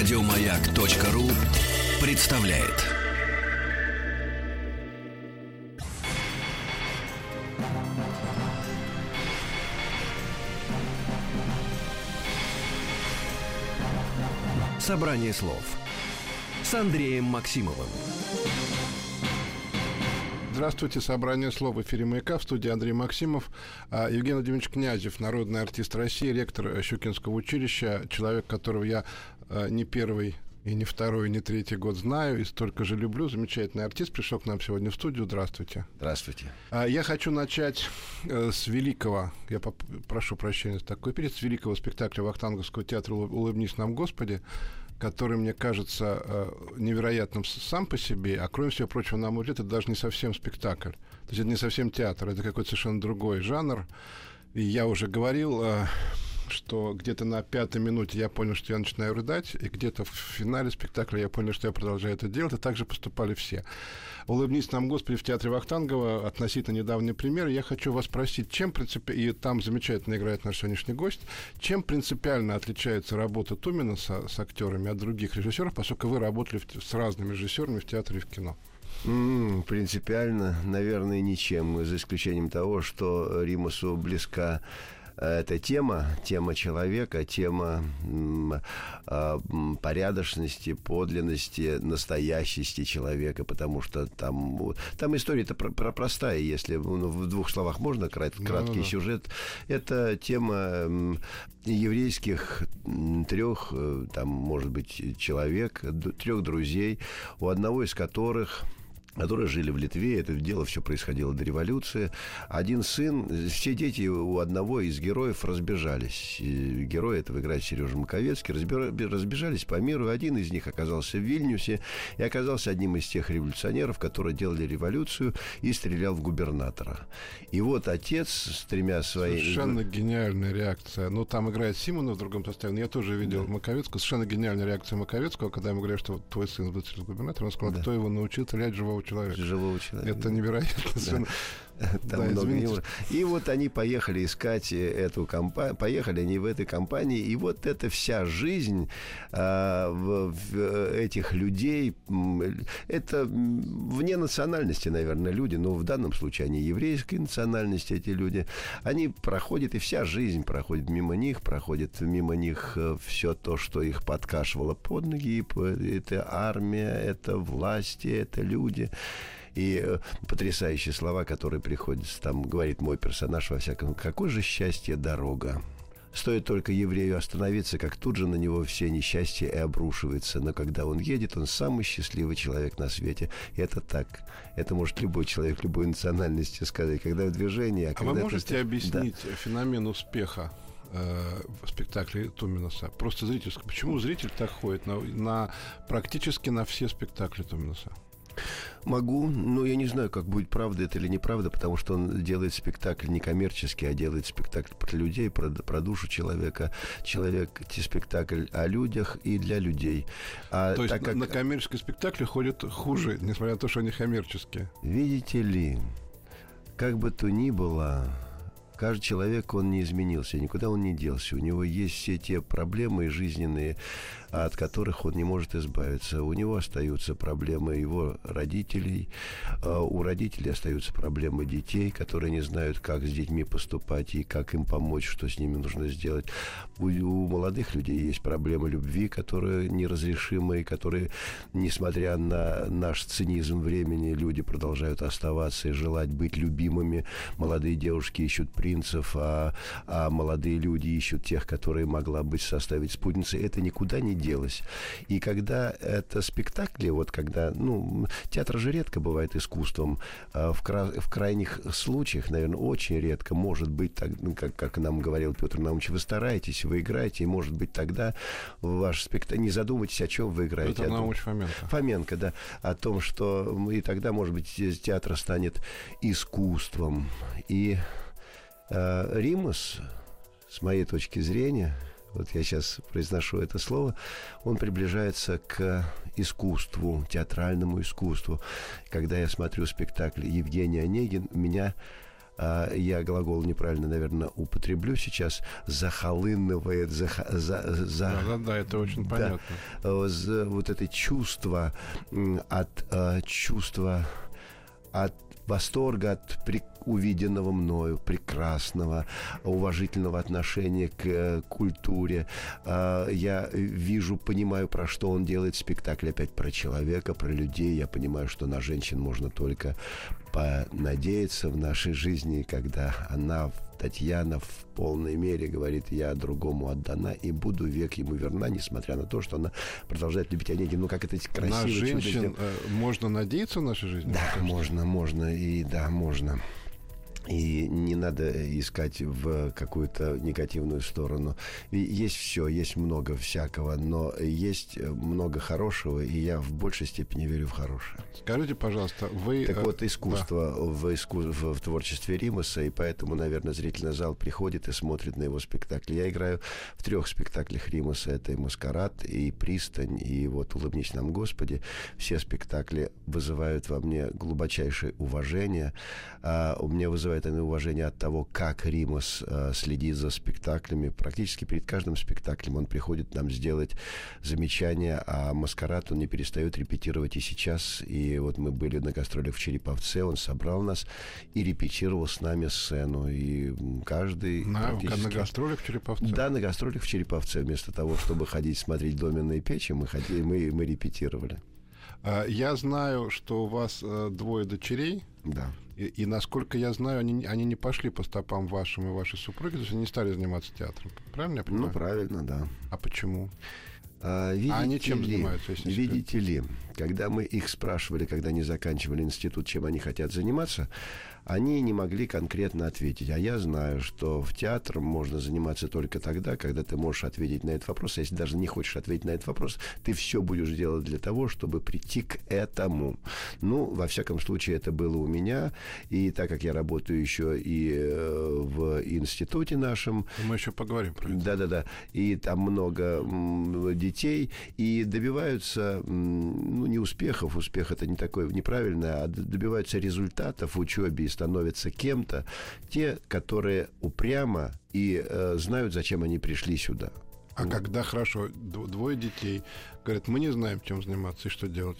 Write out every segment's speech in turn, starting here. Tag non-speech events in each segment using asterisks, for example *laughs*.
Радиомаяк.ру представляет. Собрание слов с Андреем Максимовым. Здравствуйте, собрание слов в эфире «Маяка» в студии Андрей Максимов. А, Евгений Владимирович Князев, народный артист России, ректор Щукинского училища, человек, которого я не первый и не второй, и не третий год знаю, и столько же люблю. Замечательный артист пришел к нам сегодня в студию. Здравствуйте. Здравствуйте. А, я хочу начать э, с великого, я прошу прощения за такой перед, с великого спектакля Вахтанговского театра «Улыбнись нам, Господи», который, мне кажется, э, невероятным сам по себе, а кроме всего прочего, на мой взгляд, это даже не совсем спектакль. То есть это не совсем театр, это какой-то совершенно другой жанр. И я уже говорил, э, что где-то на пятой минуте я понял, что я начинаю рыдать, и где-то в финале спектакля я понял, что я продолжаю это делать, и так же поступали все. «Улыбнись нам, Господи» в театре Вахтангова, относительно недавний пример. Я хочу вас спросить, чем принципи... и там замечательно играет наш сегодняшний гость, чем принципиально отличается работа Тумина с, с актерами от других режиссеров, поскольку вы работали в... с разными режиссерами в театре и в кино? Mm, принципиально, наверное, ничем, за исключением того, что Римусу близка эта тема, тема человека, тема э, порядочности, подлинности, настоящести человека, потому что там, там история-то про, про простая, если ну, в двух словах можно крат, краткий да, да. сюжет. Это тема еврейских трех, э, там, может быть, человек, трех друзей, у одного из которых которые жили в Литве. Это дело все происходило до революции. Один сын, все дети у одного из героев разбежались. Герой этого играет Сережа Маковецкий. Разбежались по миру. Один из них оказался в Вильнюсе и оказался одним из тех революционеров, которые делали революцию и стрелял в губернатора. И вот отец с тремя своими... Совершенно гениальная реакция. Ну, там играет Симонов в другом составе. Но я тоже видел да. Маковецкого. Совершенно гениальная реакция Маковецкого, когда ему говорят, что твой сын выстрелил губернатора. Он сказал, да. кто его научил стрелять живого человека. Живого человека. Это невероятно. *laughs* Там да, много юмора. И вот они поехали искать э, эту компанию, поехали они в этой компании, и вот эта вся жизнь а, в, в этих людей, это вне национальности, наверное, люди, но в данном случае они еврейской национальности, эти люди, они проходят, и вся жизнь проходит мимо них, проходит мимо них э, все то, что их подкашивало под ноги, это армия, это власти, это люди. И э, потрясающие слова, которые приходится там, говорит мой персонаж во всяком. Какое же счастье дорога. Стоит только еврею остановиться, как тут же на него все несчастья и обрушивается. Но когда он едет, он самый счастливый человек на свете. И это так. Это может любой человек любой национальности сказать. Когда в движении... А, а вы можете это... объяснить да. феномен успеха э, в спектакле Туминуса? Просто зрительский. Почему зритель так ходит на, на практически на все спектакли Туминуса? Могу, но я не знаю, как будет правда это или неправда, потому что он делает спектакль не коммерческий, а делает спектакль про людей, про, про душу человека. Человек, спектакль о людях и для людей. А то есть как... на коммерческие спектакли ходят хуже, несмотря на то, что они коммерческие. Видите ли, как бы то ни было, каждый человек, он не изменился, никуда он не делся. У него есть все те проблемы жизненные, от которых он не может избавиться. У него остаются проблемы его родителей, а у родителей остаются проблемы детей, которые не знают, как с детьми поступать и как им помочь, что с ними нужно сделать. У, молодых людей есть проблемы любви, которые неразрешимые, которые, несмотря на наш цинизм времени, люди продолжают оставаться и желать быть любимыми. Молодые девушки ищут принцев, а, а молодые люди ищут тех, которые могла быть составить спутницей. Это никуда не делось. И когда это спектакли, вот когда, ну, театр же редко бывает искусством, а в, кра- в крайних случаях, наверное, очень редко может быть, так, ну, как, как нам говорил Петр Наумович, вы стараетесь, вы играете, и может быть тогда ваш спектакль, не задумайтесь, о чем вы играете. Петр Наумович Фоменко. Фоменко, да, о том, что и тогда, может быть, театр станет искусством. И э, Римус, с моей точки зрения, вот я сейчас произношу это слово, он приближается к искусству, театральному искусству. Когда я смотрю спектакль Евгений Онегин, меня а, я глагол неправильно, наверное, употреблю сейчас, захолынывает, за, за, за, да, да, да, это очень да, понятно. За, вот это чувство от чувства от восторга от увиденного мною, прекрасного, уважительного отношения к э, культуре. Э, я вижу, понимаю, про что он делает спектакль опять про человека, про людей. Я понимаю, что на женщин можно только понадеяться в нашей жизни, когда она Татьяна в полной мере говорит, я другому отдана и буду век ему верна, несмотря на то, что она продолжает любить Онегин. Ну, как это красиво. На женщин чудо. Э, можно надеяться в нашей жизни? Да, можно, можно, и да, можно. И не надо искать в какую-то негативную сторону. И есть все, есть много всякого, но есть много хорошего, и я в большей степени верю в хорошее. Скажите, пожалуйста, вы... Так э, вот, искусство да. в, иску... в, в творчестве Римаса, и поэтому, наверное, зрительный зал приходит и смотрит на его спектакли. Я играю в трех спектаклях Римаса. Это и «Маскарад», и «Пристань», и вот «Улыбнись нам, Господи». Все спектакли вызывают во мне глубочайшее уважение. А у меня вызывает вызывает они уважение от того, как Римас э, следит за спектаклями. Практически перед каждым спектаклем он приходит нам сделать замечания, а маскарад он не перестает репетировать и сейчас. И вот мы были на гастролях в Череповце, он собрал нас и репетировал с нами сцену. И каждый... На, практически... на гастролях в Череповце? Да, на гастролях в Череповце. Вместо того, чтобы ходить смотреть доменные печи, мы, ходили, мы, мы репетировали. А, я знаю, что у вас э, двое дочерей. Да. И, и насколько я знаю, они, они не пошли по стопам вашим и вашей супруги, то есть они не стали заниматься театром. Правильно я понимаю? Ну, правильно, да. А почему? А, видите а они чем ли, занимаются? Если видите ли, когда мы их спрашивали, когда они заканчивали институт, чем они хотят заниматься, они не могли конкретно ответить. А я знаю, что в театр можно заниматься только тогда, когда ты можешь ответить на этот вопрос. А если даже не хочешь ответить на этот вопрос, ты все будешь делать для того, чтобы прийти к этому. Ну, во всяком случае, это было у меня. И так как я работаю еще и э, в институте нашем... Мы еще поговорим про это. Да-да-да. И там много детей. И добиваются, ну, не успехов, успех это не такое неправильное, а добиваются результатов в учебе становятся кем-то те, которые упрямо и э, знают, зачем они пришли сюда. А вот. когда хорошо, двое детей говорят, мы не знаем, чем заниматься и что делать.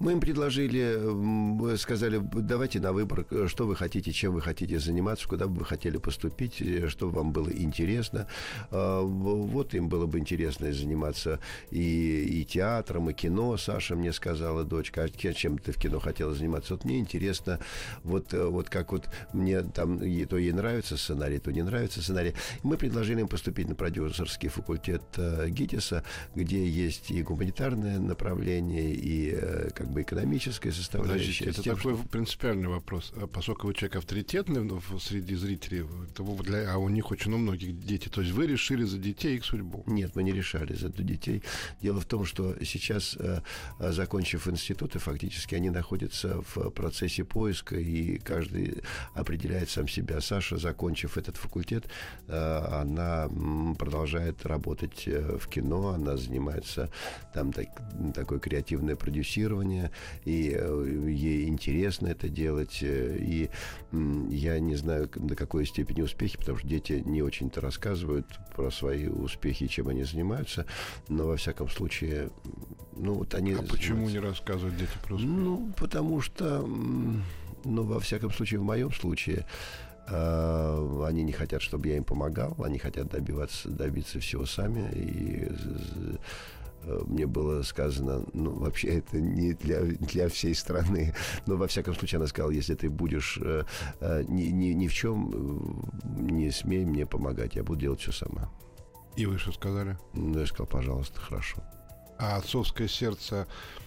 Мы им предложили, сказали, давайте на выбор, что вы хотите, чем вы хотите заниматься, куда бы вы хотели поступить, э, что вам было интересно. А, вот им было бы интересно заниматься и, и театром, и кино. Саша мне сказала, дочка, а чем ты в кино хотела заниматься? Вот мне интересно, вот, э, вот как вот мне там, то ей нравится сценарий, то не нравится сценарий. Мы предложили им поступить на продюсерский факультет э, ГИТИСа, где есть и гуманитарное направление, и как как бы экономическая составляющая. Подождите, это тем, такой что... принципиальный вопрос. А поскольку вы человек авторитетный среди зрителей, то для, а у них очень у многих дети, то есть вы решили за детей их судьбу? Нет, мы не решали за детей. Дело в том, что сейчас, э, э, закончив институты, фактически они находятся в процессе поиска, и каждый определяет сам себя. Саша, закончив этот факультет, э, она продолжает работать в кино, она занимается там так, такое креативное продюсирование, образования, и э, ей интересно это делать. Э, и я не знаю, до какой степени успехи, потому что дети не очень-то рассказывают про свои успехи, чем они занимаются, но во всяком случае, ну вот они... А почему не рассказывают дети про успехи? Ну, потому что, ну, во всяком случае, в моем случае, э, они не хотят, чтобы я им помогал, они хотят добиваться, добиться всего сами. И мне было сказано, ну, вообще это не для, для всей страны, но во всяком случае она сказала, если ты будешь э, э, ни, ни, ни в чем э, не смей мне помогать, я буду делать все сама. И вы что сказали? Ну, я сказал, пожалуйста, хорошо. А отцовское сердце,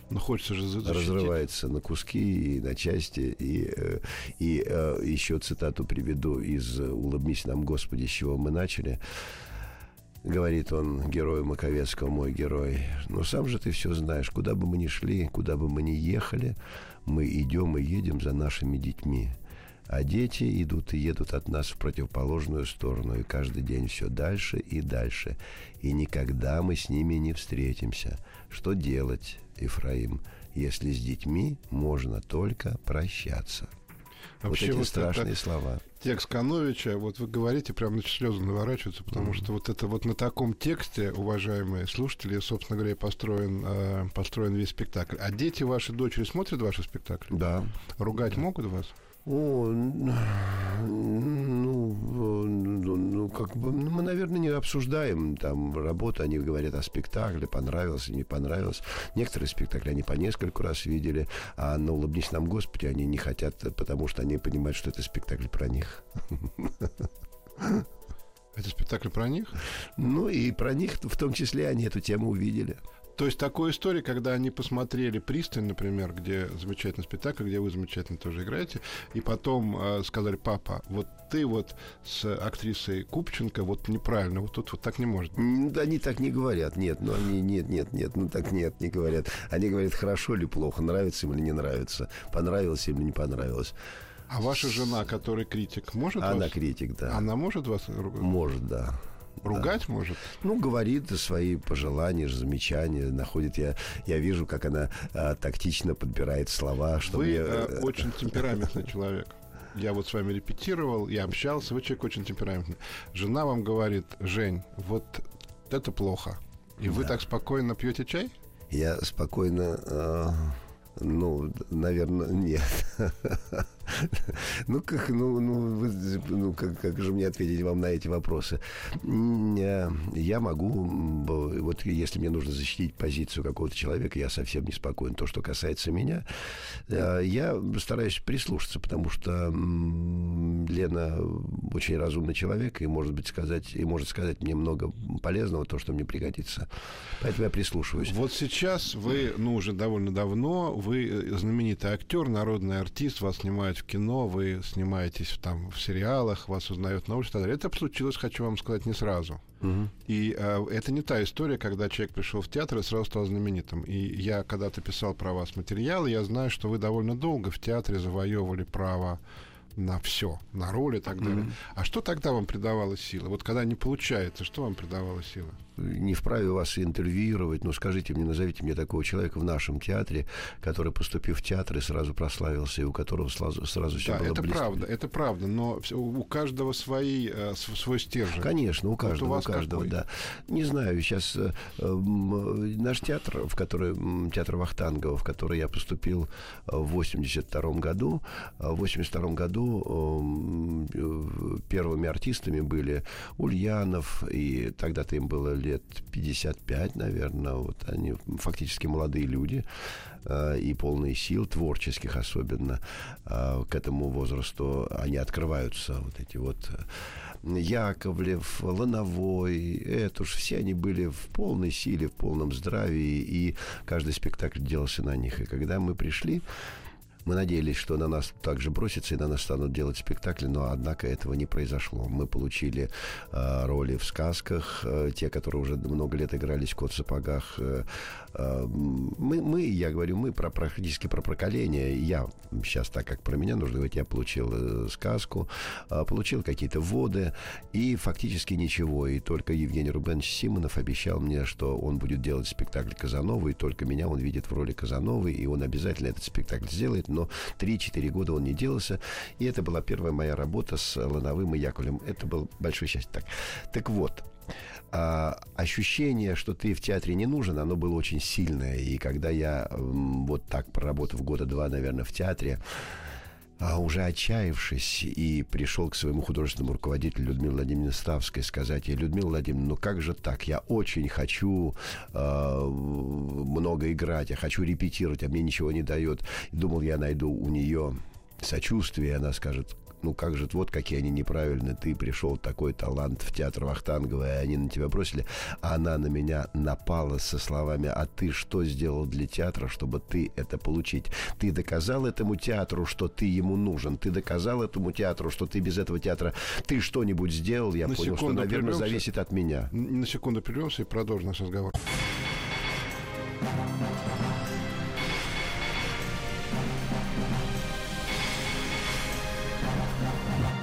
ну, хочется же защитить. Разрывается на куски и на части. И, э, и, и еще цитату приведу из «Улыбнись нам, Господи», с чего мы начали говорит он герою Маковецкого, мой герой. Но сам же ты все знаешь, куда бы мы ни шли, куда бы мы ни ехали, мы идем и едем за нашими детьми. А дети идут и едут от нас в противоположную сторону, и каждый день все дальше и дальше. И никогда мы с ними не встретимся. Что делать, Ефраим, если с детьми можно только прощаться? Вообще вот эти вот страшные слова. Текст Кановича, вот вы говорите, прям на слезы наворачиваются, потому что вот это вот на таком тексте, уважаемые слушатели, собственно говоря, построен, э, построен весь спектакль. А дети ваши дочери смотрят ваши спектакли? Да. Ругать могут вас? О, ну, ну, ну, как бы, ну, мы, наверное, не обсуждаем там работу, они говорят о спектакле, понравилось, не понравилось. Некоторые спектакли они по нескольку раз видели, а на «Улыбнись нам, Господи» они не хотят, потому что они понимают, что это спектакль про них. Это спектакль про них? Ну и про них в том числе они эту тему увидели. То есть такой история, когда они посмотрели «Пристань», например, где замечательный спектакль, где вы замечательно тоже играете, и потом э, сказали, папа, вот ты вот с актрисой Купченко вот неправильно, вот тут вот так не может. Они так не говорят, нет, ну они нет, нет, нет, ну так нет, не говорят. Они говорят, хорошо или плохо, нравится им или не нравится, понравилось им или не понравилось. А ваша жена, которая критик, может Она вас... критик, да. Она может вас? Может, да. Ругать да. может? Ну, говорит свои пожелания, замечания, находит. Я, я вижу, как она а, тактично подбирает слова. Что Вы мне... а, очень *laughs* темпераментный человек. Я вот с вами репетировал, я общался, вы человек очень темпераментный. Жена вам говорит, Жень, вот это плохо. И да. вы так спокойно пьете чай? Я спокойно... Э, ну, наверное, нет. *laughs* *laughs* Ну, как, ну, ну, вы, ну как, как же мне ответить вам на эти вопросы? Я могу, вот если мне нужно защитить позицию какого-то человека, я совсем не спокоен. То, что касается меня, э, я стараюсь прислушаться, потому что Лена очень разумный человек и может быть сказать, и может сказать мне много полезного, то, что мне пригодится. Поэтому я прислушиваюсь. Вот сейчас вы, ну, уже довольно давно, вы э, знаменитый актер, народный артист, вас снимают в кино, вы снимаетесь там в сериалах, вас узнают на улице. Это случилось, хочу вам сказать, не сразу. Угу. И э, это не та история, когда человек пришел в театр и сразу стал знаменитым. И я когда-то писал про вас материалы, я знаю, что вы довольно долго в театре завоевывали право на все, на роли и так далее. Mm-hmm. А что тогда вам придавало силы? Вот когда не получается, что вам придавало силы? Не вправе вас интервьюировать, но скажите мне, назовите мне такого человека в нашем театре, который, поступив в театр, и сразу прославился, и у которого сразу, сразу все да, было это близко. правда, это правда, но у каждого свои, э, свой стержень. Конечно, у каждого, вот у, вас у каждого, какой? да. Не знаю, сейчас э, э, наш театр, в который, театр Вахтангова, в который я поступил в 82 году, в 82 году году первыми артистами были Ульянов, и тогда-то им было лет 55, наверное. Вот они фактически молодые люди э, и полные сил, творческих особенно, э, к этому возрасту. Они открываются, вот эти вот э, Яковлев, Лановой, это уж все они были в полной силе, в полном здравии, и каждый спектакль делался на них. И когда мы пришли, мы надеялись, что на нас также бросится и на нас станут делать спектакли, но однако этого не произошло. Мы получили э, роли в сказках, э, те, которые уже много лет игрались в кот в сапогах. Э, э, мы, мы, я говорю, мы про, практически про поколение. Я сейчас, так как про меня нужно говорить, я получил э, сказку, э, получил какие-то воды и фактически ничего. И только Евгений Рубенович Симонов обещал мне, что он будет делать спектакль Казанова, и только меня он видит в роли Казановой, и он обязательно этот спектакль сделает но 3-4 года он не делался. И это была первая моя работа с Лановым и Яковлем. Это было большое счастье. Так, так вот, а, ощущение, что ты в театре не нужен, оно было очень сильное. И когда я вот так проработав года два, наверное, в театре, а уже отчаявшись и пришел к своему художественному руководителю Людмиле Владимировне Ставской сказать ей, Людмила Владимировна, ну как же так? Я очень хочу э, много играть, я хочу репетировать, а мне ничего не дает. Думал, я найду у нее сочувствие, она скажет, ну как же, вот какие они неправильные, ты пришел такой талант в театр Вахтангова, и они на тебя бросили, а она на меня напала со словами, а ты что сделал для театра, чтобы ты это получить? Ты доказал этому театру, что ты ему нужен, ты доказал этому театру, что ты без этого театра, ты что-нибудь сделал, я на понял, что, наверное, зависит от меня. На секунду прервемся и продолжим наш разговор.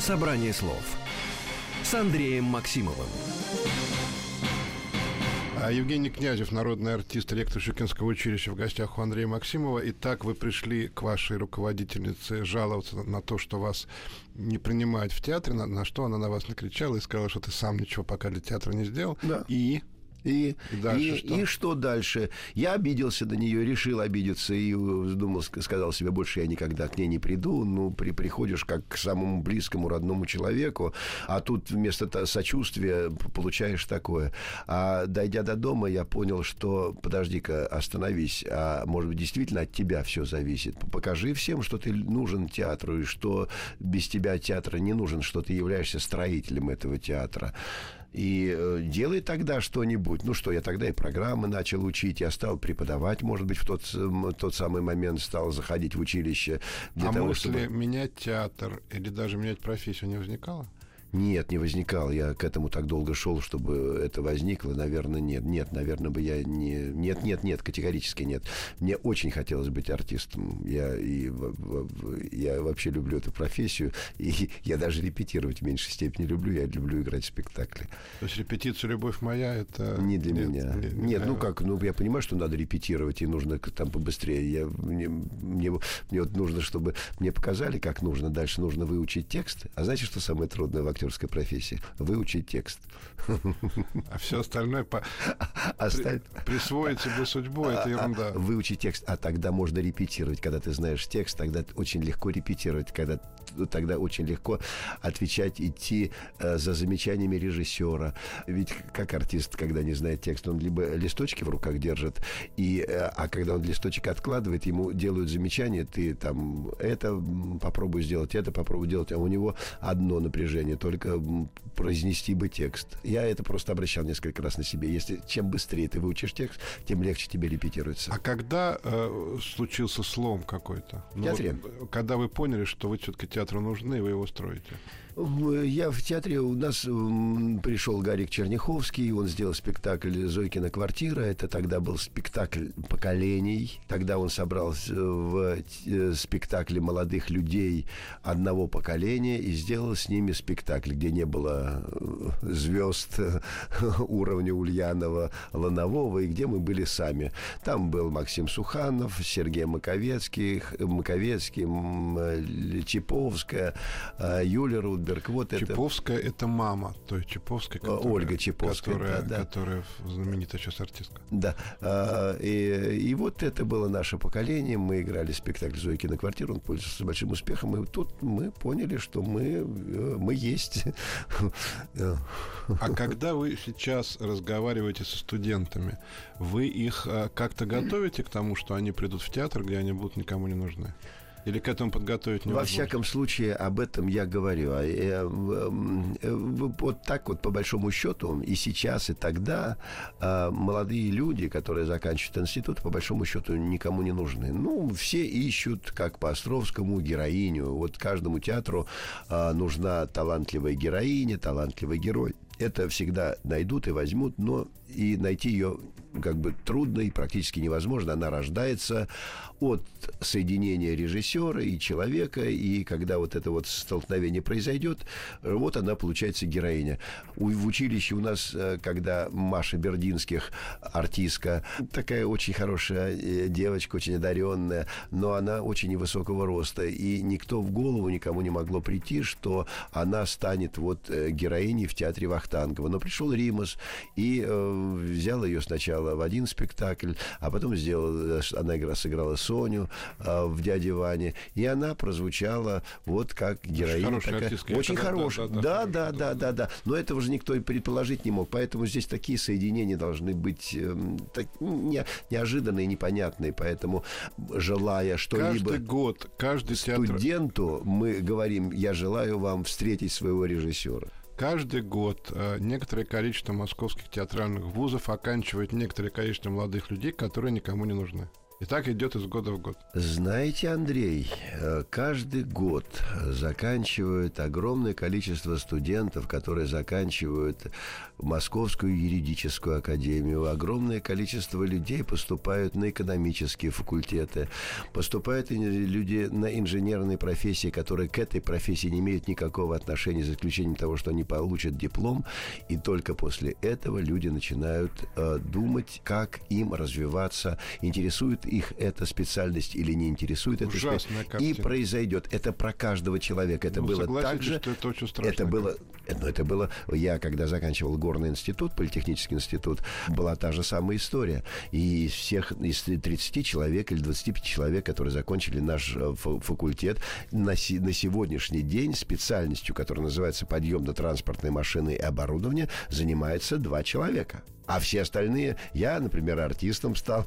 Собрание слов с Андреем Максимовым. А Евгений Князев, народный артист, ректор Щукинского училища в гостях у Андрея Максимова. Итак, вы пришли к вашей руководительнице жаловаться на то, что вас не принимают в театре, на, на что она на вас накричала и сказала, что ты сам ничего пока для театра не сделал. Да. И И, И дальше и, что? и что дальше? Я обиделся на нее, решил обидеться и думал, ск- сказал себе, больше я никогда к ней не приду. Ну, при, приходишь как к самому близкому родному человеку, а тут вместо сочувствия получаешь такое. А дойдя до дома, я понял, что подожди-ка, остановись, а может быть действительно от тебя все зависит. Покажи всем, что ты нужен театру и что без тебя театр не нужен, что ты являешься строителем этого театра. И э, делай тогда что-нибудь. Ну что, я тогда и программы начал учить, я стал преподавать, может быть, в тот, тот самый момент стал заходить в училище. Для а того, мысли чтобы... менять театр или даже менять профессию не возникало? Нет, не возникал. Я к этому так долго шел, чтобы это возникло. Наверное, нет. Нет, наверное, бы я не... Нет, нет, нет, категорически нет. Мне очень хотелось быть артистом. Я, и, я вообще люблю эту профессию. И *laughs* я даже репетировать в меньшей степени люблю. Я люблю играть в спектакли. То есть репетиция «Любовь моя» — это... Не для нет, меня. не- Нет, ну как, ну я понимаю, что надо репетировать, и нужно там побыстрее. Я, мне, мне, мне вот нужно, чтобы мне показали, как нужно. Дальше нужно выучить текст. А знаете, что самое трудное в актерской профессии? Выучить текст. А все остальное по... *laughs* Осталь- присвоить себе судьбу — это а, ерунда. Выучить текст, а тогда можно репетировать. Когда ты знаешь текст, тогда очень легко репетировать, когда тогда очень легко отвечать, идти э, за замечаниями режиссера. Ведь как артист, когда не знает текст, он либо листочки в руках держит, и, э, а когда он листочек откладывает, ему делают замечания, ты там это попробуй сделать, это попробуй делать, а у него одно напряжение, только произнести бы текст. Я это просто обращал несколько раз на себе. Если чем быстрее ты выучишь текст, тем легче тебе репетируется. А когда э, случился слом какой-то? Ну, театре. вот, когда вы поняли, что вы все-таки театру нужны, и вы его строите? Я в театре, у нас пришел Гарик Черняховский, он сделал спектакль «Зойкина квартира». Это тогда был спектакль поколений. Тогда он собрал в э, спектакле молодых людей одного поколения и сделал с ними спектакль, где не было э, звезд *laughs* уровня Ульянова, Ланового, и где мы были сами. Там был Максим Суханов, Сергей Маковецкий, Маковецкий, Чиповская, э, Юлия Рудберг. Вот это Чиповская — это мама той Чиповской, А, Ольга Чиповская, которая, да, да. которая знаменитая сейчас артистка. Да. А, И, и вот это было наше поколение. Мы играли спектакль «Зойкина квартира». Он пользовался большим успехом. И тут мы поняли, что мы, э, мы есть. А когда вы сейчас разговариваете со студентами, вы их э, как-то готовите к тому, что они придут в театр, где они будут никому не нужны? Или к этому подготовить Во невозможно? всяком случае, об этом я говорю. А, э, э, Вот так вот, по большому счету, и сейчас, и тогда а, молодые люди, которые заканчивают институт, по большому счету, никому не нужны. Ну, все ищут, как по Островскому, героиню. Вот каждому театру а, нужна талантливая героиня, талантливый герой. Это всегда найдут и возьмут, но и найти ее как бы трудно и практически невозможно. Она рождается от соединения режиссера и человека, и когда вот это вот столкновение произойдет, вот она получается героиня. У- в училище у нас, э, когда Маша Бердинских, артистка, такая очень хорошая э, девочка, очень одаренная, но она очень невысокого роста, и никто в голову никому не могло прийти, что она станет вот э, героиней в театре Вахтангова. Но пришел Римас и э, взял ее сначала в один спектакль, а потом сделал, э, она игра, сыграла Соню э, в «Дяде Ване», и она прозвучала вот как героиня. хорошая такая. артистка. Очень Да, хорошая. да, да, Да, да, да, да. Но этого же никто и предположить не мог. Поэтому здесь такие соединения должны быть эм, так, не- неожиданные, непонятные. Поэтому, желая что-либо Каждый год, каждый театр... студенту, мы говорим, я желаю вам встретить своего режиссера. Каждый год э, некоторое количество московских театральных вузов оканчивает некоторое количество молодых людей, которые никому не нужны. И так идет из года в год. Знаете, Андрей, э, каждый год заканчивают огромное количество студентов, которые заканчивают Московскую юридическую академию. Огромное количество людей поступают на экономические факультеты. Поступают люди на инженерные профессии, которые к этой профессии не имеют никакого отношения, за исключением того, что они получат диплом. И только после этого люди начинают э, думать, как им развиваться, интересует их эта специальность или не интересует эта специальность. И произойдет. Это про каждого человека. Это ну, было так же. Это. Это было, ну, это было. Я когда заканчивал горный институт, политехнический институт, была та же самая история. И из всех из 30 человек или 25 человек, которые закончили наш э, факультет, на, си, на сегодняшний день специальностью, которая называется подъемно-транспортной машины и оборудование, занимается два человека. А все остальные, я, например, артистом стал,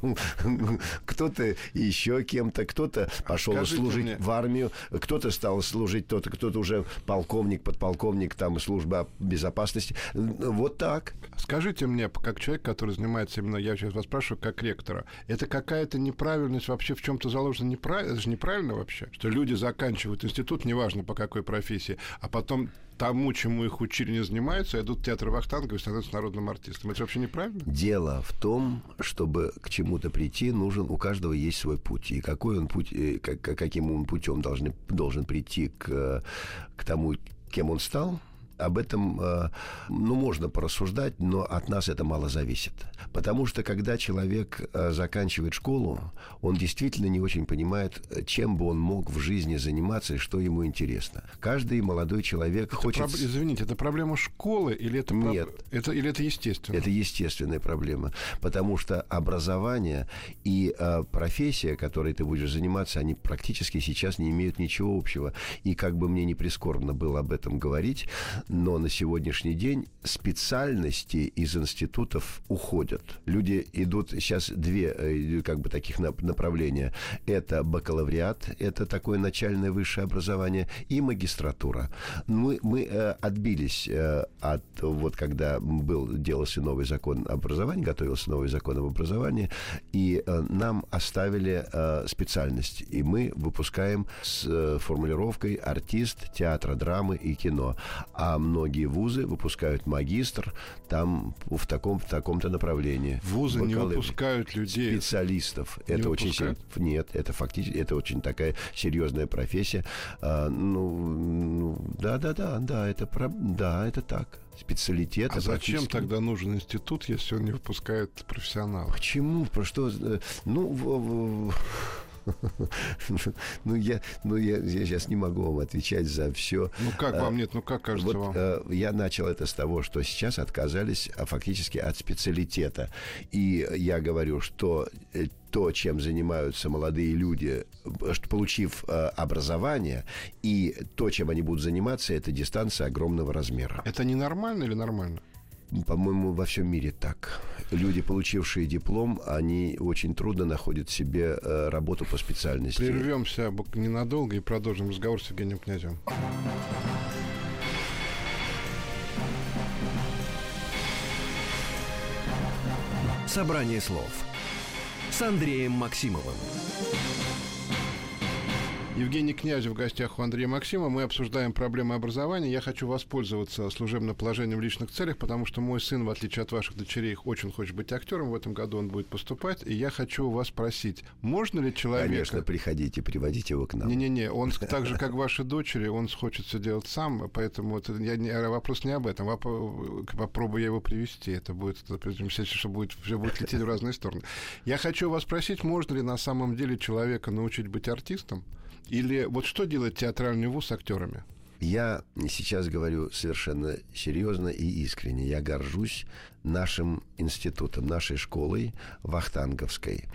*laughs* кто-то еще кем-то, кто-то пошел Скажите служить мне. в армию, кто-то стал служить, кто-то, уже полковник, подполковник, там, служба безопасности. Вот так. Скажите мне, как человек, который занимается именно, я сейчас вас спрашиваю, как ректора, это какая-то неправильность вообще в чем-то заложена? Неправильно, это же неправильно вообще, что люди заканчивают институт, неважно по какой профессии, а потом тому, чему их учили, не занимаются, идут в театр Вахтангова и становятся народным артистом. Это вообще неправильно? Дело в том, чтобы к чему-то прийти, нужен у каждого есть свой путь. И какой он путь, э, как, каким он путем должен, должен прийти к, к тому, кем он стал, об этом, э, ну, можно порассуждать, но от нас это мало зависит. Потому что, когда человек э, заканчивает школу, он действительно не очень понимает, чем бы он мог в жизни заниматься и что ему интересно. Каждый молодой человек это хочет... Проб... Извините, это проблема школы или это... Нет. Это, или это естественно? Это естественная проблема. Потому что образование и э, профессия, которой ты будешь заниматься, они практически сейчас не имеют ничего общего. И как бы мне не прискорбно было об этом говорить, но на сегодняшний день специальности из институтов уходят. Люди идут сейчас две э, как бы таких направления. Это бакалавриат, это такое начальное высшее образование, и магистратура. Мы, мы э, отбились э, от, вот когда был, делался новый закон образования, готовился новый закон об образовании, и нам оставили специальность, и мы выпускаем с формулировкой артист театра, драмы и кино. А многие вузы выпускают магистр там в таком в таком-то направлении. Вузы не выпускают людей специалистов. Не это выпускают? очень нет, это фактически это очень такая серьезная профессия. А, ну, да, да, да, да, это про, да, это так. Специалитет. А зачем тогда нужен институт, если он не выпускает профессионалов? Почему? Про что? Э, ну, *laughs* ну, я, ну я, я сейчас не могу вам отвечать за все. Ну, как вам а, нет? Ну, как кажется вот, вам? Э, я начал это с того, что сейчас отказались а, фактически от специалитета. И я говорю, что э, то, чем занимаются молодые люди, что получив э, образование, и то, чем они будут заниматься, это дистанция огромного размера. Это ненормально или нормально? По-моему, во всем мире так. Люди, получившие диплом, они очень трудно находят себе э, работу по специальности. Прервемся ненадолго и продолжим разговор с Евгением Князем. Собрание слов с Андреем Максимовым. Евгений Князев в гостях у Андрея Максима. Мы обсуждаем проблемы образования. Я хочу воспользоваться служебным положением в личных целях, потому что мой сын, в отличие от ваших дочерей, очень хочет быть актером. В этом году он будет поступать. И я хочу у вас спросить, можно ли человек... Конечно, приходите, приводите его к нам. Не-не-не, он *laughs* так же, как ваши дочери, он хочет все делать сам, поэтому это, я, не, вопрос не об этом. Попробую я его привести. Это будет, это, что будет, все будет лететь в разные стороны. Я хочу вас спросить, можно ли на самом деле человека научить быть артистом? Или вот что делает театральный вуз с актерами? Я сейчас говорю совершенно серьезно и искренне. Я горжусь нашим институтом, нашей школой Вахтанговской.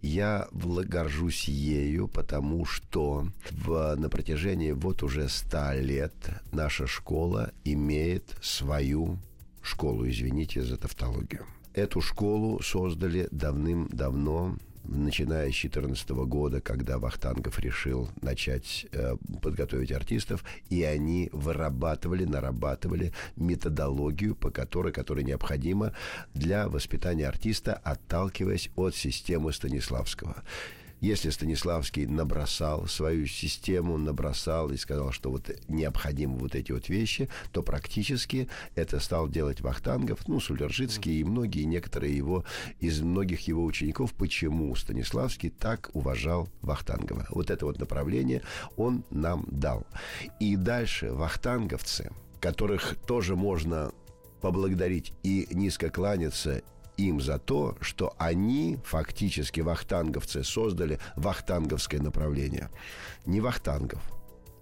Я горжусь ею, потому что в, на протяжении вот уже ста лет наша школа имеет свою школу, извините за тавтологию. Эту школу создали давным-давно начиная с 2014 года, когда Вахтангов решил начать э, подготовить артистов, и они вырабатывали, нарабатывали методологию, по которой, которая необходима для воспитания артиста, отталкиваясь от системы Станиславского. Если Станиславский набросал свою систему, набросал и сказал, что вот необходимы вот эти вот вещи, то практически это стал делать Вахтангов, ну, Сулержицкий и многие, некоторые его, из многих его учеников. Почему Станиславский так уважал Вахтангова? Вот это вот направление он нам дал. И дальше вахтанговцы, которых тоже можно поблагодарить и низко кланяться, им за то, что они, фактически вахтанговцы, создали вахтанговское направление. Не вахтангов,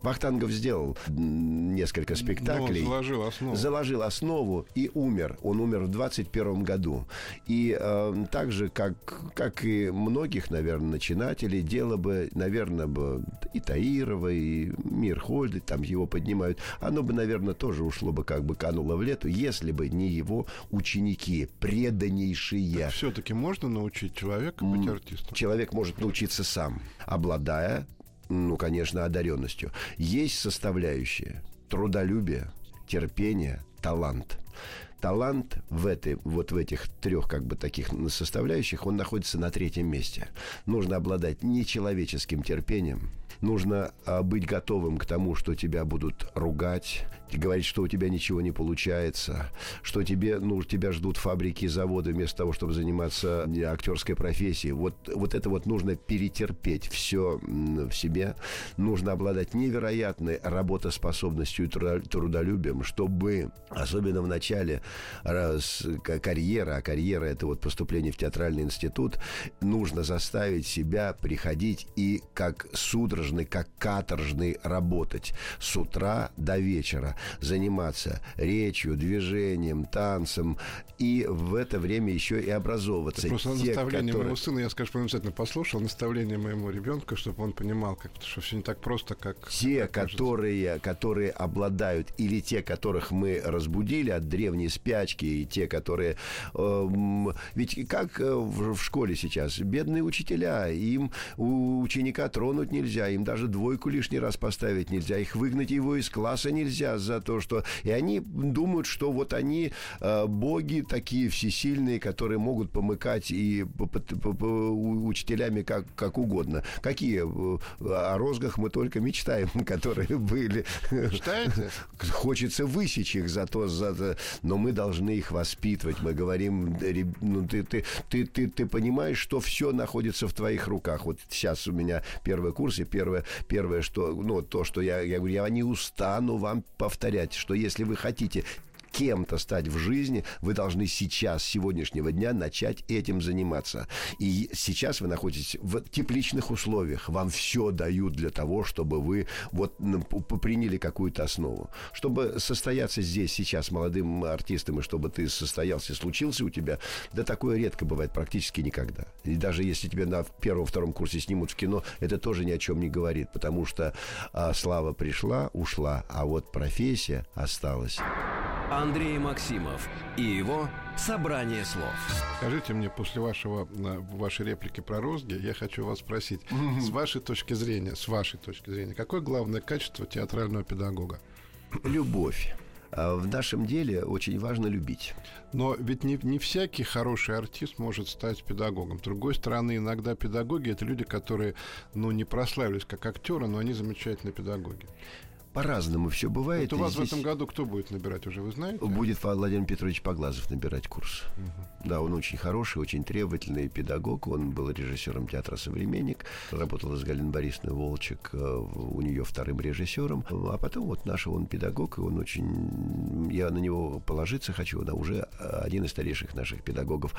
Вахтангов сделал несколько спектаклей. Но ну, заложил основу. Заложил основу и умер. Он умер в 21 году. И э, так же, как, как и многих, наверное, начинателей, дело бы, наверное, бы и Таирова, и Мирхольд, там его поднимают, оно бы, наверное, тоже ушло бы, как бы кануло в лету, если бы не его ученики, преданнейшие. Все-таки можно научить человека быть артистом? Человек может научиться сам, обладая ну, конечно, одаренностью. Есть составляющие трудолюбие, терпение, талант. Талант в этой, вот в этих трех как бы таких составляющих, он находится на третьем месте. Нужно обладать нечеловеческим терпением, нужно а, быть готовым к тому, что тебя будут ругать, говорить, что у тебя ничего не получается, что тебе, ну, тебя ждут фабрики и заводы вместо того, чтобы заниматься актерской профессией. Вот, вот это вот нужно перетерпеть все в себе. Нужно обладать невероятной работоспособностью и трудолюбием, чтобы, особенно в начале раз, карьеры, а карьера это вот поступление в театральный институт, нужно заставить себя приходить и как судорожный, как каторжный работать с утра до вечера заниматься речью, движением, танцем, и в это время еще и образовываться. Это просто Те, наставление которые... моего сына, я, скажу, обязательно послушал, наставление моему ребенку, чтобы он понимал, как, что все не так просто, как... Те, как которые, которые обладают, или те, которых мы разбудили от древней спячки, и те, которые... Э, ведь как э, в, в школе сейчас? Бедные учителя, им у ученика тронуть нельзя, им даже двойку лишний раз поставить нельзя, их выгнать его из класса нельзя за то, что... И они думают, что вот они э, боги такие всесильные, которые могут помыкать и по, по, по, учителями как, как угодно. Какие? О розгах мы только мечтаем, *laughs* которые были. Мечтаете? Хочется высечь их за то, за... но мы должны их воспитывать. Мы говорим, ну, ты, ты, ты, ты, ты понимаешь, что все находится в твоих руках. Вот сейчас у меня первый курс, и первое, первое что, ну, то, что я, я говорю, я не устану вам повторять повторять, что если вы хотите кем-то стать в жизни, вы должны сейчас, с сегодняшнего дня, начать этим заниматься. И сейчас вы находитесь в тепличных условиях. Вам все дают для того, чтобы вы вот приняли какую-то основу. Чтобы состояться здесь сейчас молодым артистом, и чтобы ты состоялся, случился у тебя, да такое редко бывает, практически никогда. И даже если тебя на первом-втором курсе снимут в кино, это тоже ни о чем не говорит, потому что а, слава пришла, ушла, а вот профессия осталась. Андрей Максимов и его «Собрание слов». Скажите мне, после вашего, э, вашей реплики про розги, я хочу вас спросить, с вашей точки зрения, с вашей точки зрения, какое главное качество театрального педагога? Любовь. А в нашем деле очень важно любить. Но ведь не, не всякий хороший артист может стать педагогом. С другой стороны, иногда педагоги это люди, которые ну, не прославились как актеры, но они замечательные педагоги по-разному все бывает. Вот у вас здесь... в этом году кто будет набирать уже, вы знаете? Будет Владимир Петрович Поглазов набирать курс. Угу. Да, он очень хороший, очень требовательный педагог. Он был режиссером театра «Современник». Работал с Галиной Борисовной Волчек, э, у нее вторым режиссером. А потом вот наш он педагог, и он очень... Я на него положиться хочу. Да, уже один из старейших наших педагогов.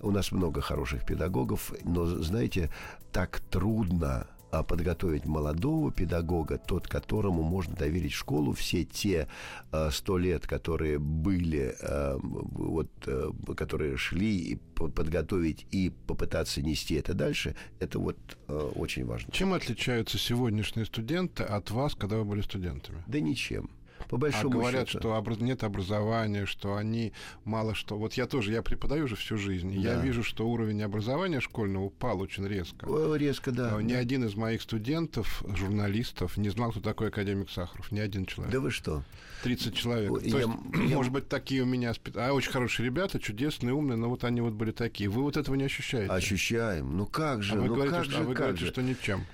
У нас много хороших педагогов, но, знаете, так трудно подготовить молодого педагога, тот, которому можно доверить школу, все те а, сто лет, которые были, а, вот, а, которые шли, и подготовить и попытаться нести это дальше, это вот очень важно. Чем отличаются сегодняшние студенты от вас, когда вы были студентами? Да ничем. По большому а говорят, счету. что образ... нет образования, что они мало что... Вот я тоже, я преподаю уже всю жизнь, Да. я вижу, что уровень образования школьного упал очень резко. Резко, да. Ни да. один из моих студентов, журналистов, не знал, кто такой академик Сахаров. Ни один человек. Да вы что? 30 человек. Ой, То я- есть, я- может быть, такие у меня... А очень хорошие ребята, чудесные, умные, но вот они вот были такие. Вы вот этого не ощущаете? Ощущаем. Ну как же, А вы ну говорите, как что, же, а вы как говорите, же. что ничем.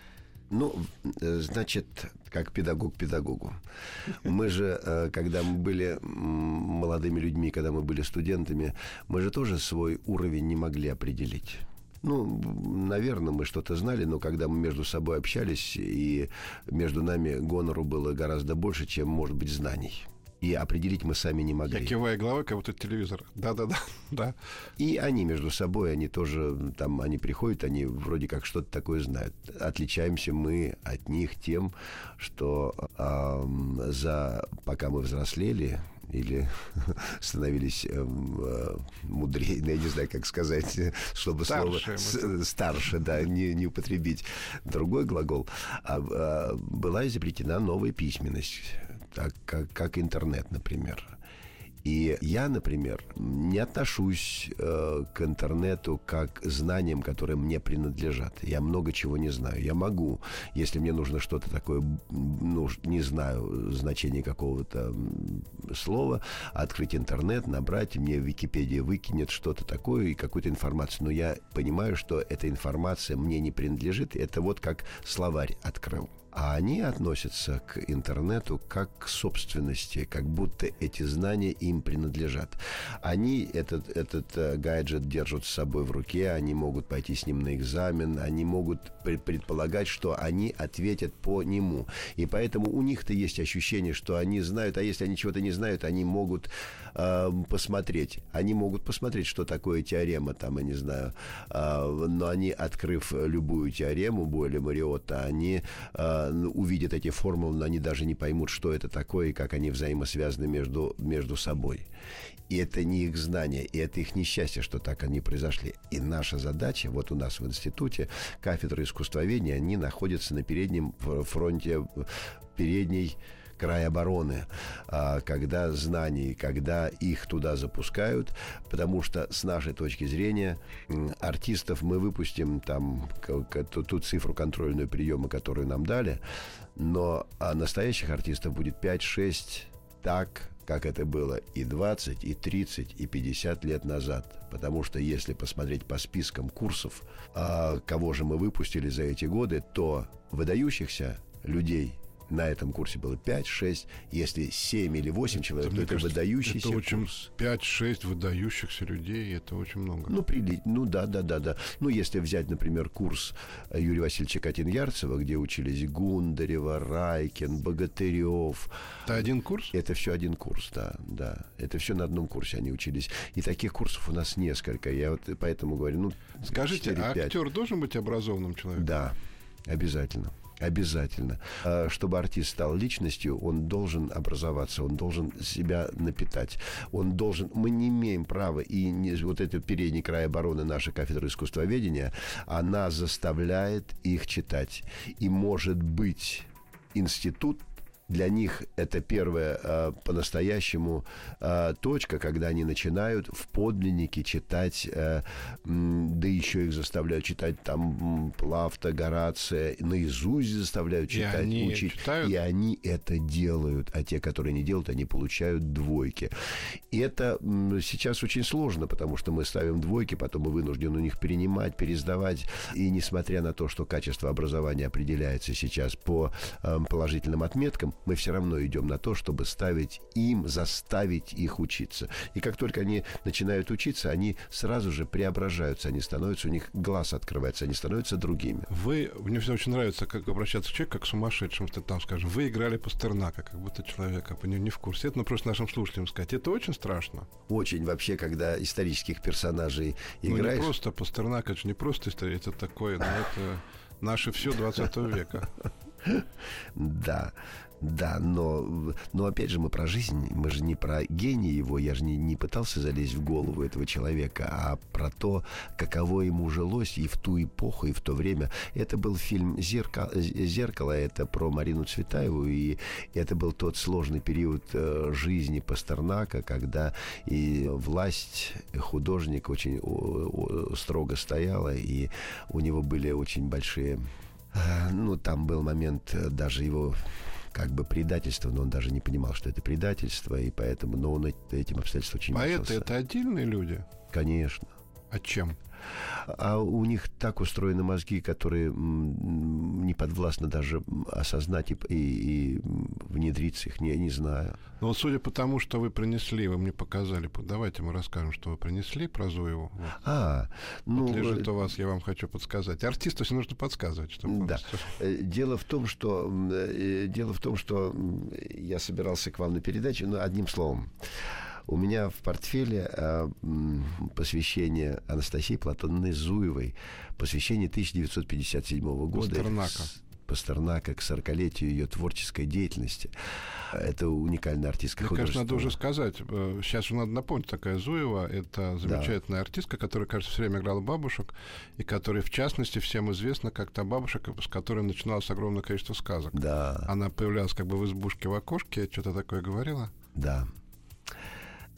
Ну, э, значит, как педагог педагогу. Мы же, э, когда мы были молодыми людьми, когда мы были студентами, мы же тоже свой уровень не могли определить. Ну, наверное, мы что-то знали, но когда мы между собой общались, и между нами гонору было гораздо больше, чем, может быть, знаний. И определить мы сами не Я могли. киваю головой, как будто телевизор. Да-да-да. *laughs* да. И они между собой, они тоже, там, они приходят, они вроде как что-то такое знают. Отличаемся мы от них тем, что ам, за, пока мы взрослели, или *laughs* становились эм, э, мудрее, ну, я не знаю, как сказать, *laughs* чтобы Старше, слово с- старше, да, не, не употребить другой глагол, а, а, была изобретена новая письменность, так как, как интернет, например. И я, например, не отношусь э, к интернету как знаниям, которые мне принадлежат. Я много чего не знаю. Я могу, если мне нужно что-то такое, ну, не знаю значение какого-то слова, открыть интернет, набрать, мне Википедия выкинет что-то такое и какую-то информацию. Но я понимаю, что эта информация мне не принадлежит. Это вот как словарь открыл. А они относятся к интернету как к собственности, как будто эти знания им принадлежат. Они этот, этот э, гаджет держат с собой в руке, они могут пойти с ним на экзамен, они могут пре- предполагать, что они ответят по нему. И поэтому у них-то есть ощущение, что они знают, а если они чего-то не знают, они могут э, посмотреть. Они могут посмотреть, что такое теорема, там, я не знаю. э, но они, открыв любую теорему Бойля Мариотта, они э, увидят эти формулы, но они даже не поймут, что это такое и как они взаимосвязаны между, между собой. И это не их знание, и это их несчастье, что так они произошли. И наша задача, вот у нас в институте, кафедра искусствоведения, они находятся на переднем фронте, передней край обороны, а, когда знаний, когда их туда запускают, потому что с нашей точки зрения артистов мы выпустим там ту, ту цифру контрольную приема, которую нам дали, но а настоящих артистов будет 5-6 так, как это было и 20, и 30, и 50 лет назад. Потому что если посмотреть по спискам курсов, а, кого же мы выпустили за эти годы, то выдающихся людей на этом курсе было 5-6. Если 7 или 8 человек, мне то это кажется, выдающийся Это очень курс. 5-6 выдающихся людей, это очень много. Ну, прили... ну да, да, да, да. Ну, если взять, например, курс э, Юрия Васильевича Катин-Ярцева, где учились Гундарева, Райкин, Богатырев, это один курс? Это все один курс, да, да. Это все на одном курсе они учились. И таких курсов у нас несколько. Я вот поэтому говорю, ну, Скажите, а 4-5. актер должен быть образованным человеком? Да, обязательно. Обязательно. А, Чтобы артист стал личностью, он должен образоваться, он должен себя напитать. Он должен... Мы не имеем права, и не, вот этот передний край обороны нашей кафедры искусствоведения, она заставляет их читать. И, может быть, институт для них это первая а, по-настоящему а, точка, когда они начинают в подлиннике читать, м, да еще их заставляют читать там м, Плафта, Горация, наизусть заставляют И читать, они учить. читают? И они это делают, а те, которые не делают, они получают двойки. И это сейчас очень сложно, потому что мы ставим двойки, потом мы вынуждены у них перенимать, пересдавать. И несмотря на то, что качество образования определяется сейчас по э, положительным отметкам, мы все равно идем на то, чтобы ставить им, заставить их учиться. И как только они начинают учиться, они сразу же преображаются, они становятся, у них глаз открывается, они становятся другими. Вы, мне всегда очень нравится, как обращаться к человеку, как к сумасшедшему, что там, скажем, вы играли Пастернака, как будто человека, не, не в курсе. Это, ну, просто нашим слушателям сказать. Это очень страшно. Очень вообще, когда исторических персонажей Ну, не играешь... просто Пастернак, это же не просто история, это такое, ну, это наше все 20 века. *laughs* Да, да, но, но опять же мы про жизнь, мы же не про гений его, я же не, не пытался залезть в голову этого человека, а про то, каково ему жилось и в ту эпоху, и в то время. Это был фильм «Зеркало», «Зеркало» это про Марину Цветаеву, и это был тот сложный период э, жизни Пастернака, когда и власть, художник очень строго стояла, и у него были очень большие э, ну, там был момент э, даже его как бы предательство, но он даже не понимал, что это предательство, и поэтому, но он этим обстоятельством очень Поэты это отдельные люди? Конечно. А чем? А у них так устроены мозги, которые не подвластны даже осознать и, и, и внедриться их, не, не знаю. Ну вот судя по тому, что вы принесли, вы мне показали, давайте мы расскажем, что вы принесли про Зуеву. Вот. А, ну... Вот лежит у вас, я вам хочу подсказать. Артисту все нужно подсказывать. Чтобы да. Э, дело в том, что... Э, дело в том, что я собирался к вам на передачу, но одним словом. У меня в портфеле э, посвящение Анастасии Платоновны Зуевой, посвящение 1957 года. Пастернака. Пастернака к 40-летию ее творческой деятельности. Это уникальная артистка Мне кажется, надо уже сказать. Сейчас э, же надо напомнить, такая Зуева — это замечательная да. артистка, которая, кажется, все время играла бабушек, и которая, в частности, всем известна как та бабушка, с которой начиналось огромное количество сказок. Да. Она появлялась как бы в избушке в окошке, что-то такое говорила. Да.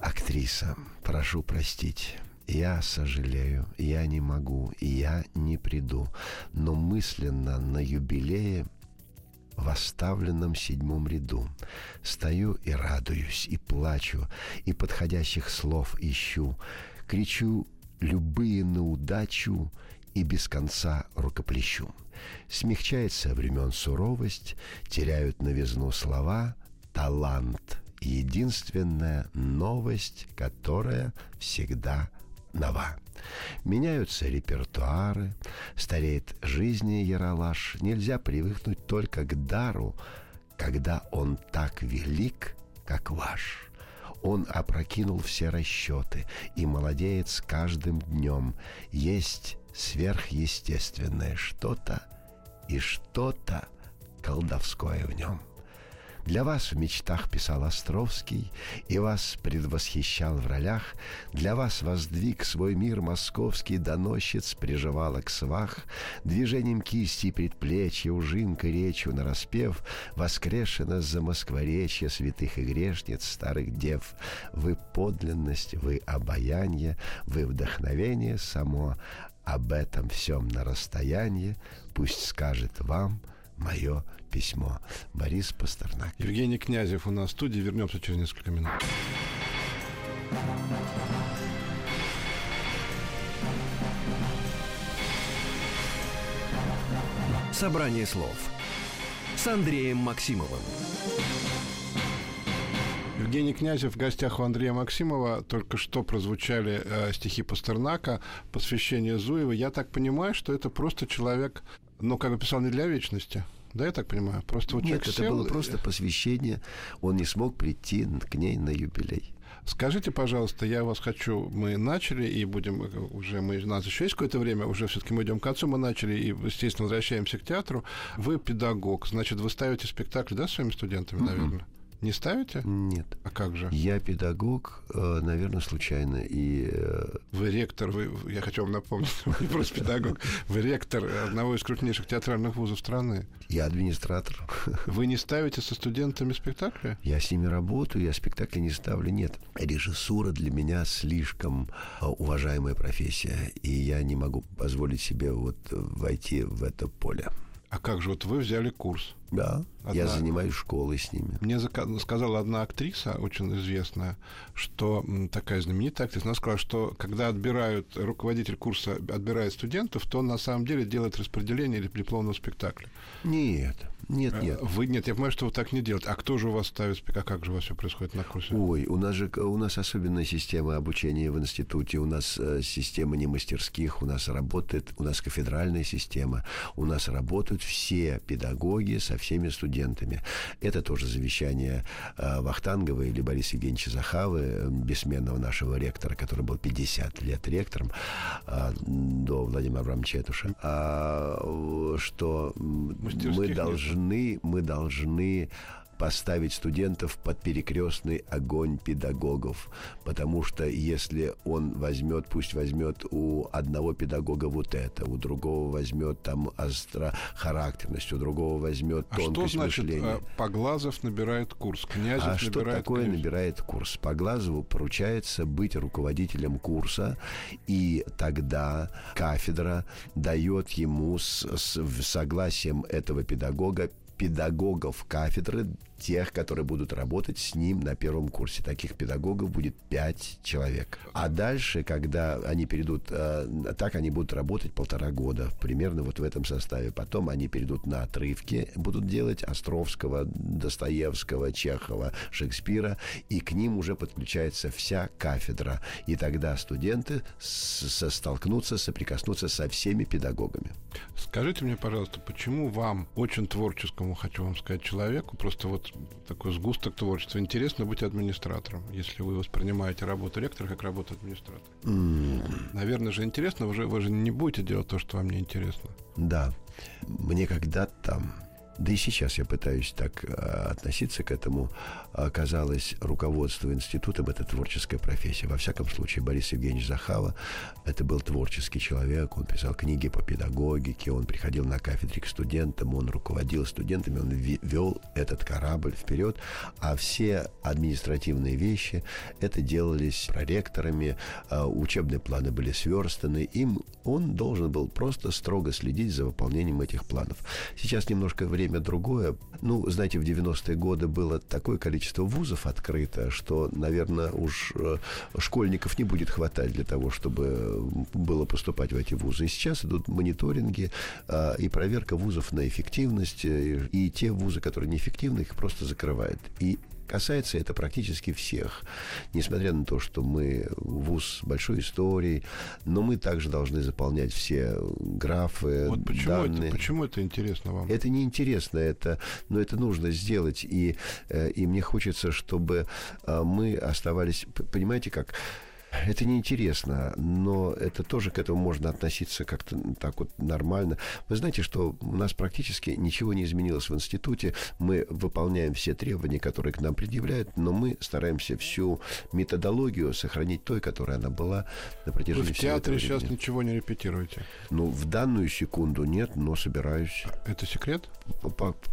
Актриса, прошу простить. Я сожалею, я не могу, я не приду. Но мысленно на юбилее в оставленном седьмом ряду. Стою и радуюсь, и плачу, и подходящих слов ищу. Кричу любые на удачу и без конца рукоплещу. Смягчается времен суровость, теряют новизну слова, талант единственная новость, которая всегда нова. Меняются репертуары, стареет жизни Яралаш. Нельзя привыкнуть только к дару, когда он так велик, как ваш. Он опрокинул все расчеты и молодеет с каждым днем. Есть сверхъестественное что-то и что-то колдовское в нем. Для вас в мечтах писал Островский, и вас предвосхищал в ролях, для вас воздвиг свой мир московский приживала к свах, движением кисти предплечья, ужинкой речью нараспев, воскрешено за москворечье святых и грешниц старых дев. Вы подлинность, вы обаяние, вы вдохновение само, об этом всем на расстоянии. Пусть скажет вам мое письмо. Борис Пастернак. Евгений Князев у нас в студии. Вернемся через несколько минут. Собрание слов с Андреем Максимовым. Евгений Князев в гостях у Андрея Максимова. Только что прозвучали э, стихи Пастернака, посвящение Зуева. Я так понимаю, что это просто человек, ну, как бы писал не для вечности. Да, я так понимаю? Просто вот Нет, это сел... было просто посвящение. Он не смог прийти к ней на юбилей. Скажите, пожалуйста, я вас хочу, мы начали и будем уже, мы, у нас еще есть какое-то время, уже все-таки мы идем к концу, мы начали и, естественно, возвращаемся к театру. Вы педагог, значит, вы ставите спектакли, да, своими студентами, наверное? Mm-hmm. Не ставите? Нет. А как же? Я педагог, э, наверное, случайно. И... Э, вы ректор, вы, я хочу вам напомнить, *laughs* вы не просто педагог, вы ректор одного из крупнейших театральных вузов страны. Я администратор. Вы не ставите со студентами спектакли? Я с ними работаю, я спектакли не ставлю. Нет, режиссура для меня слишком э, уважаемая профессия, и я не могу позволить себе вот войти в это поле. А как же вот вы взяли курс? Да, одна... я занимаюсь школой с ними. Мне сказала одна актриса, очень известная, что такая знаменитая актриса, она сказала, что когда отбирают, руководитель курса отбирает студентов, то он на самом деле делает распределение дипломного спектакля. Нет, нет, э, нет. Вы нет, я понимаю, что вы так не делаете. А кто же у вас ставит? А как же у вас все происходит на курсе? Ой, у нас же у нас особенная система обучения в институте. У нас э, система не мастерских, у нас работает, у нас кафедральная система. У нас работают все педагоги со всеми студентами. Это тоже завещание э, Вахтангова или Бориса Евгеньевича Захавы, э, бессменного нашего ректора, который был 50 лет ректором э, до Владимира Абрамовича Этуша, э, что мы должны должны, мы должны поставить студентов под перекрестный огонь педагогов. Потому что если он возьмет, пусть возьмет у одного педагога вот это, у другого возьмет там острохарактерность, у другого возьмет а тонкость что значит, мышления. А, Поглазов набирает курс, Князев а набирает что такое князь? набирает курс? Поглазову поручается быть руководителем курса, и тогда кафедра дает ему с, с согласием этого педагога педагогов кафедры тех, которые будут работать с ним на первом курсе. Таких педагогов будет пять человек. А дальше, когда они перейдут, э, так они будут работать полтора года, примерно вот в этом составе. Потом они перейдут на отрывки, будут делать Островского, Достоевского, Чехова, Шекспира, и к ним уже подключается вся кафедра. И тогда студенты с- столкнутся, соприкоснутся со всеми педагогами. Скажите мне, пожалуйста, почему вам, очень творческому, хочу вам сказать, человеку, просто вот такой сгусток творчества, интересно быть администратором, если вы воспринимаете работу ректора как работу администратора? Наверное же интересно, вы же, вы же не будете делать то, что вам не интересно. Да, мне когда-то, да и сейчас я пытаюсь так э, относиться к этому, оказалось руководство институтом это творческая профессия. Во всяком случае, Борис Евгеньевич Захава это был творческий человек, он писал книги по педагогике, он приходил на кафедре к студентам, он руководил студентами, он вел этот корабль вперед, а все административные вещи это делались проректорами, э, учебные планы были сверстаны, им он должен был просто строго следить за выполнением этих планов. Сейчас немножко время другое. Ну, знаете, в 90-е годы было такое количество вузов открыто, что, наверное, уж э, школьников не будет хватать для того, чтобы было поступать в эти вузы. И сейчас идут мониторинги э, и проверка вузов на эффективность, э, и те вузы, которые неэффективны, их просто закрывают. И Касается это практически всех. Несмотря на то, что мы вуз большой истории, но мы также должны заполнять все графы, Вот почему, данные. это, почему это интересно вам? Это не интересно, это, но это нужно сделать, и, э, и мне хочется, чтобы э, мы оставались, понимаете, как это неинтересно, но это тоже к этому можно относиться как-то так вот нормально. Вы знаете, что у нас практически ничего не изменилось в институте. Мы выполняем все требования, которые к нам предъявляют, но мы стараемся всю методологию сохранить той, которая она была на Вы протяжении в всего этого театре сейчас ничего не репетируете. Ну, в данную секунду нет, но собираюсь. Это секрет?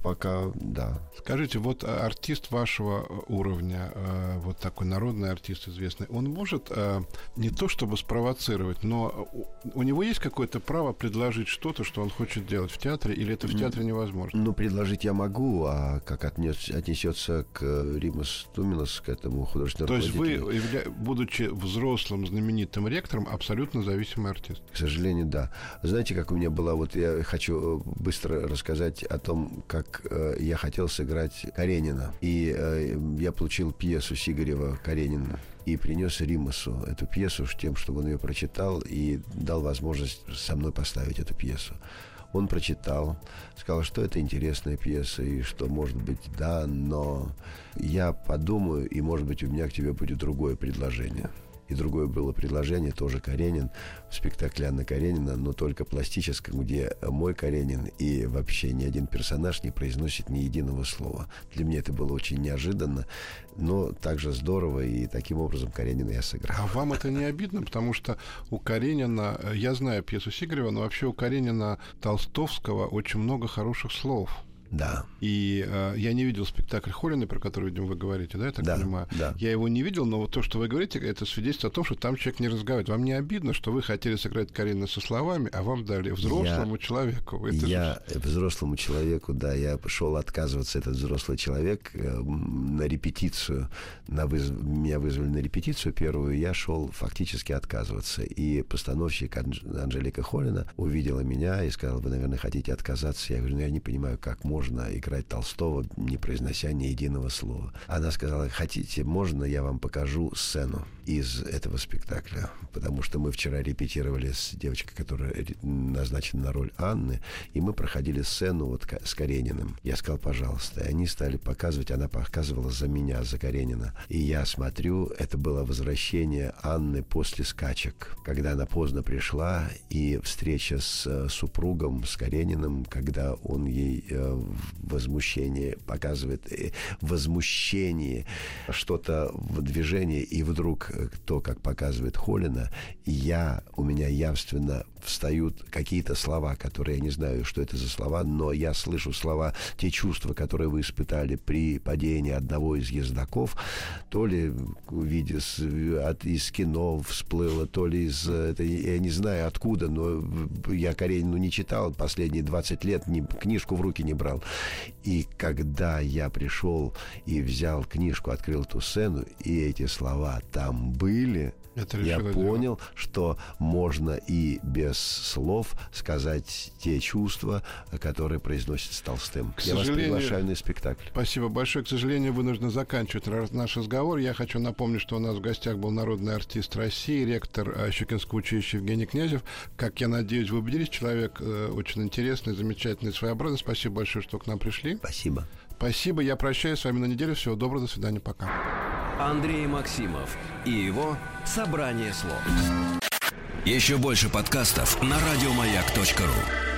Пока, да. Скажите, вот а, артист вашего э, уровня, э, вот такой народный артист известный, он может э, не то чтобы спровоцировать, но у, него есть какое-то право предложить что-то, что он хочет делать в театре, или это в театре невозможно? Ну, предложить я могу, а как отнес, отнесется к э, Римас Туминас, к этому художественному То есть вы, явля- будучи взрослым знаменитым ректором, абсолютно зависимый артист. К сожалению, да. Знаете, как у меня была, вот я хочу э, быстро рассказать о том, как э, я хотел сыграть Каренина. И э, я получил пьесу Сигарева «Каренина» и принес Римасу эту пьесу тем, чтобы он ее прочитал и дал возможность со мной поставить эту пьесу. Он прочитал, сказал, что это интересная пьеса, и что, может быть, да, но я подумаю, и, может быть, у меня к тебе будет другое предложение. И другое было предложение, тоже Каренин, в спектакле Анна Каренина, но только пластическом, где мой Каренин и вообще ни один персонаж не произносит ни единого слова. Для меня это было очень неожиданно, но также здорово, и таким образом Каренина я сыграл. А вам это не обидно, потому что у Каренина, э, я знаю пьесу Сигарева, но вообще у Каренина Толстовского очень много хороших слов. Да. И э, я не видел спектакль Холлина, про который, видимо, вы говорите, да, я так Да, понимаю? да. Я его не видел, но вот то, что вы говорите, это свидетельство о том, что там человек не разговаривает. Вам не обидно, что вы хотели сыграть Карина со словами, а вам дали взрослому человеку? Это же- я взрослому человеку, да, я пошел отказываться, этот взрослый человек, э, на репетицию, на выз- меня вызвали на репетицию первую, я шел фактически отказываться. И постановщик Анж- Анжелика Холина увидела меня и сказала, вы, наверное, хотите отказаться. Я говорю, ну, я не понимаю, как можно играть Толстого, не произнося ни единого слова. Она сказала, хотите, можно я вам покажу сцену? Из этого спектакля, потому что мы вчера репетировали с девочкой, которая назначена на роль Анны, и мы проходили сцену вот с Карениным. Я сказал, пожалуйста, и они стали показывать, она показывала за меня, за Каренина. И я смотрю, это было возвращение Анны после скачек, когда она поздно пришла, и встреча с э, супругом, с Карениным, когда он ей э, возмущение показывает, э, возмущение, что-то в движении, и вдруг то, как показывает Холина, я, у меня явственно встают какие-то слова, которые я не знаю, что это за слова, но я слышу слова, те чувства, которые вы испытали при падении одного из ездаков, то ли в виде от, из кино всплыло, то ли из, это, я не знаю откуда, но я Каренину не читал последние 20 лет, ни, книжку в руки не брал. И когда я пришел и взял книжку, открыл эту сцену, и эти слова там были, это я понял, дело. что можно и без слов сказать те чувства, которые произносит Толстым. К я вас приглашаю на спектакль. Спасибо большое. К сожалению, вынужден заканчивать наш разговор. Я хочу напомнить, что у нас в гостях был народный артист России, ректор э, Щекинского училища Евгений Князев. Как я надеюсь, вы убедились, человек э, очень интересный, замечательный, своеобразный. Спасибо большое, что к нам пришли. Спасибо. Спасибо. Я прощаюсь с вами на неделю. Всего доброго. До свидания. Пока. Андрей Максимов и его «Собрание слов». Еще больше подкастов на радиомаяк.ру